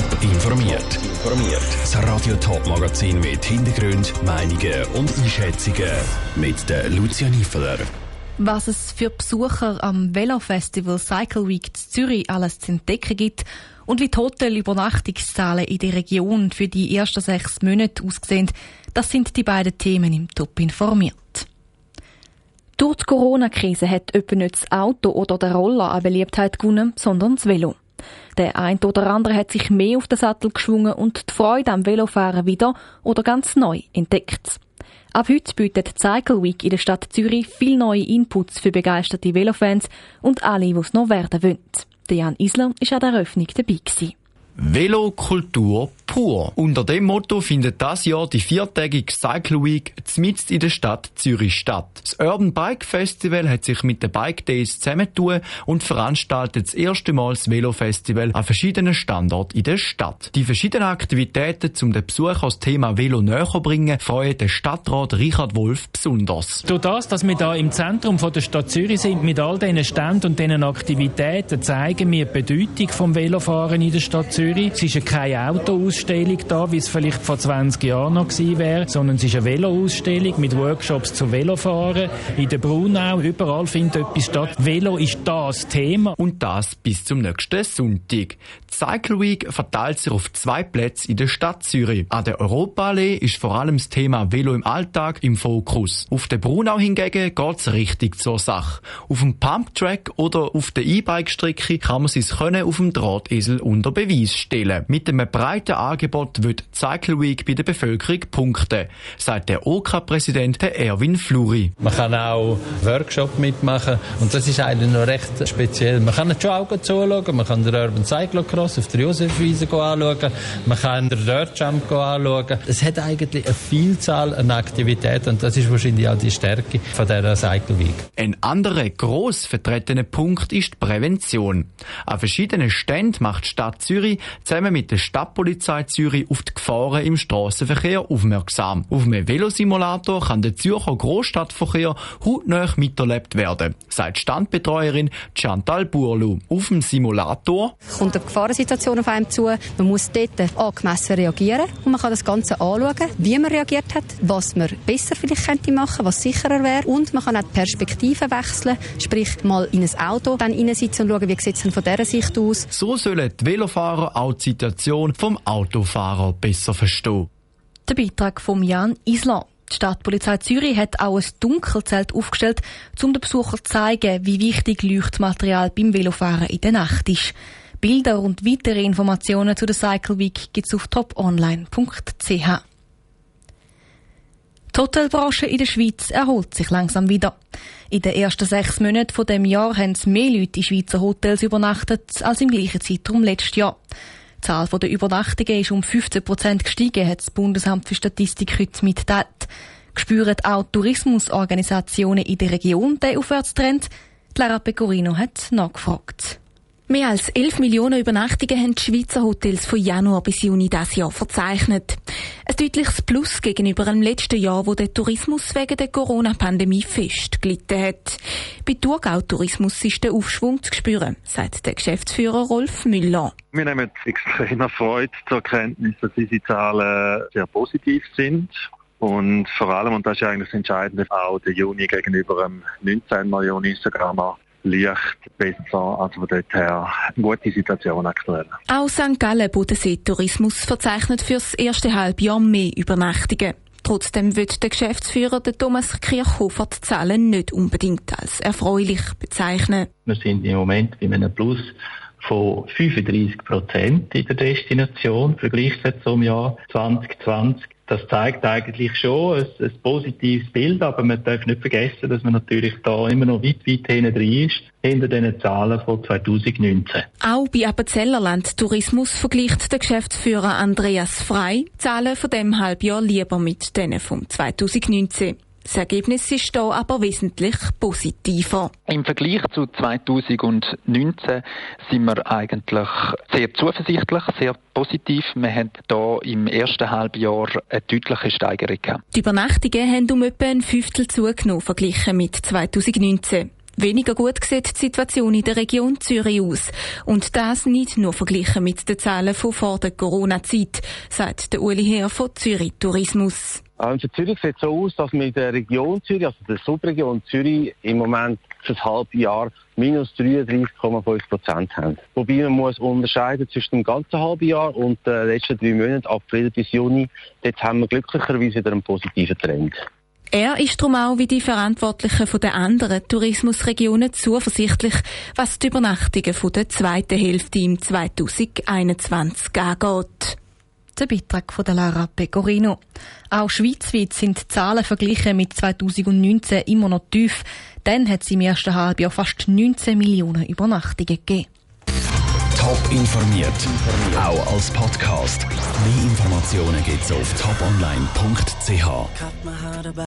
Top informiert. Informiert. Das Radio Top Magazin mit Hintergrund, Meinungen und Einschätzungen mit der Lucia Niefeler. Was es für Besucher am Velofestival Cycle Week Zürich alles zu entdecken gibt und wie die Hotelübernachtungszahlen in der Region für die ersten sechs Monate aussehen, das sind die beiden Themen im Top informiert. Durch die Corona-Krise hat etwa nicht das Auto oder der Roller an Beliebtheit gewonnen, sondern das Velo. Der ein oder andere hat sich mehr auf den Sattel geschwungen und die Freude am Velofahren wieder oder ganz neu entdeckt. Ab heute bietet Cycle Week in der Stadt Zürich viel neue Inputs für begeisterte Velofans und alle, die es noch werden wollen. Jan Isler ist an der Eröffnung dabei. Gewesen. Velokultur pur. Unter dem Motto findet das Jahr die viertägige Cycle Week mitten in der Stadt Zürich statt. Das Urban Bike Festival hat sich mit den Bike Days zusammentun und veranstaltet das erste Mal das Velo Festival an verschiedenen Standorten in der Stadt. Die verschiedenen Aktivitäten, um den Besucher das Thema Velo näher bringen, freuen den Stadtrat Richard Wolf besonders. Durch das, dass wir da im Zentrum von der Stadt Zürich sind, mit all diesen Ständen und diesen Aktivitäten, zeigen wir die Bedeutung vom Velofahren in der Stadt Zürich. Es ist keine Autoausstellung Ausstellung da, wie es vielleicht vor 20 Jahren noch gewesen wäre, sondern es ist eine Velo-Ausstellung mit Workshops zu Velofahren. In der Brunau, überall findet etwas statt. Velo ist das Thema. Und das bis zum nächsten Sonntag. Die Cycle Week verteilt sich auf zwei Plätze in der Stadt Zürich. An der Europaallee ist vor allem das Thema Velo im Alltag im Fokus. Auf der Brunau hingegen geht es richtig zur Sache. Auf dem Pumptrack oder auf der E-Bike-Strecke kann man sein Können auf dem Drahtesel unter Beweis stellen. Mit einem breiten Angebot wird Cycle Week bei der Bevölkerung punkten, sagt der OK-Präsident Erwin Fluri. Man kann auch Workshop mitmachen und das ist eigentlich noch recht speziell. Man kann schon Augen zuschauen, man kann den Urban Cyclocross auf der Josefwiese anschauen, man kann den Dirt Jump anschauen. Es hat eigentlich eine Vielzahl an Aktivitäten und das ist wahrscheinlich auch die Stärke von dieser Cycle Week. Ein anderer gross vertretener Punkt ist die Prävention. An verschiedenen Ständen macht die Stadt Zürich zusammen mit der Stadtpolizei Polizei Zürich auf die Gefahren im Straßenverkehr aufmerksam. Auf einem Velosimulator kann der Zürcher Großstadtverkehr hautnah miterlebt werden, sagt Standbetreuerin Chantal Burlu. Auf dem Simulator kommt eine Gefahrensituation auf einem zu. Man muss dort angemessen reagieren und man kann das Ganze anschauen, wie man reagiert hat, was man besser vielleicht könnte machen, was sicherer wäre und man kann auch die Perspektive wechseln, sprich mal in ein Auto dann reinsitzen und schauen, wie sieht es von dieser Sicht aus. So sollen die Velofahrer auch die Situation vom Auto Autofahrer besser verstehen. Der Beitrag von Jan Isler. Die Stadtpolizei Zürich hat auch ein Dunkelzelt aufgestellt, um den Besuchern zu zeigen, wie wichtig Leuchtmaterial beim Velofahren in der Nacht ist. Bilder und weitere Informationen zu der Cycle Week gibt es auf toponline.ch. Die Hotelbranche in der Schweiz erholt sich langsam wieder. In den ersten sechs Monaten von dem Jahr haben mehr Leute in Schweizer Hotels übernachtet als im gleichen Zeitraum letztes Jahr. Die Zahl der Übernachtungen ist um 15 Prozent gestiegen, hat das Bundesamt für Statistik heute mitgeteilt. Spüren auch Tourismusorganisationen in der Region den Aufwärtstrend? Clara Pecorino hat nachgefragt. Mehr als 11 Millionen Übernachtungen haben die Schweizer Hotels von Januar bis Juni dieses Jahr verzeichnet. Ein deutliches Plus gegenüber dem letzten Jahr, wo der Tourismus wegen der Corona-Pandemie fest gelitten hat. Bei Thurgau Tourismus ist der Aufschwung zu spüren, sagt der Geschäftsführer Rolf Müller. Wir nehmen extremer Freude zur Kenntnis, dass diese Zahlen sehr positiv sind. Und vor allem, und das ist eigentlich das Entscheidende, auch der Juni gegenüber dem 19. Juni sogar noch leicht besser. Also von dort her eine gute Situation aktuell. Auch St. Gallen Bodensee Tourismus verzeichnet für das erste Halbjahr mehr Übernachtungen. Trotzdem wird der Geschäftsführer der Thomas Kirchhofer die Zahlen nicht unbedingt als erfreulich bezeichnen. Wir sind im Moment bei einem Plus von 35 Prozent in der Destination, verglichen zum Jahr 2020 das zeigt eigentlich schon ein, ein, positives Bild, aber man darf nicht vergessen, dass man natürlich da immer noch weit, weit hinten drin ist, hinter den Zahlen von 2019. Auch bei Appenzellerland Tourismus vergleicht der Geschäftsführer Andreas Frei Zahlen von dem Halbjahr lieber mit denen vom 2019. Das Ergebnis ist hier aber wesentlich positiver. Im Vergleich zu 2019 sind wir eigentlich sehr zuversichtlich, sehr positiv. Wir haben hier im ersten Halbjahr eine deutliche Steigerung gehabt. Die Übernachtungen haben um etwa ein Fünftel zugenommen, verglichen mit 2019. Weniger gut sieht die Situation in der Region Zürich aus. Und das nicht nur verglichen mit den Zahlen von vor der Corona-Zeit, sagt der Uli Heer von Zürich Tourismus. Für Zürich sieht so aus, dass wir in der Region Zürich, also der Subregion Zürich, im Moment für das halbe Jahr minus 33,5 Prozent haben. Wobei man muss unterscheiden zwischen dem ganzen halben Jahr und den letzten drei Monaten, April bis Juni. Dort haben wir glücklicherweise wieder einen positiven Trend. Er ist darum auch wie die Verantwortlichen von den anderen Tourismusregionen zuversichtlich, was die Übernachtungen von der zweiten Hälfte im 2021 angeht. Der Beitrag von der Lara Pecorino. Auch schweizweit sind die Zahlen verglichen mit 2019 immer noch tief. Dann hat es im ersten Halbjahr fast 19 Millionen Übernachtungen gegeben. Top informiert, auch als Podcast. Mehr Informationen gibt's auf toponline.ch.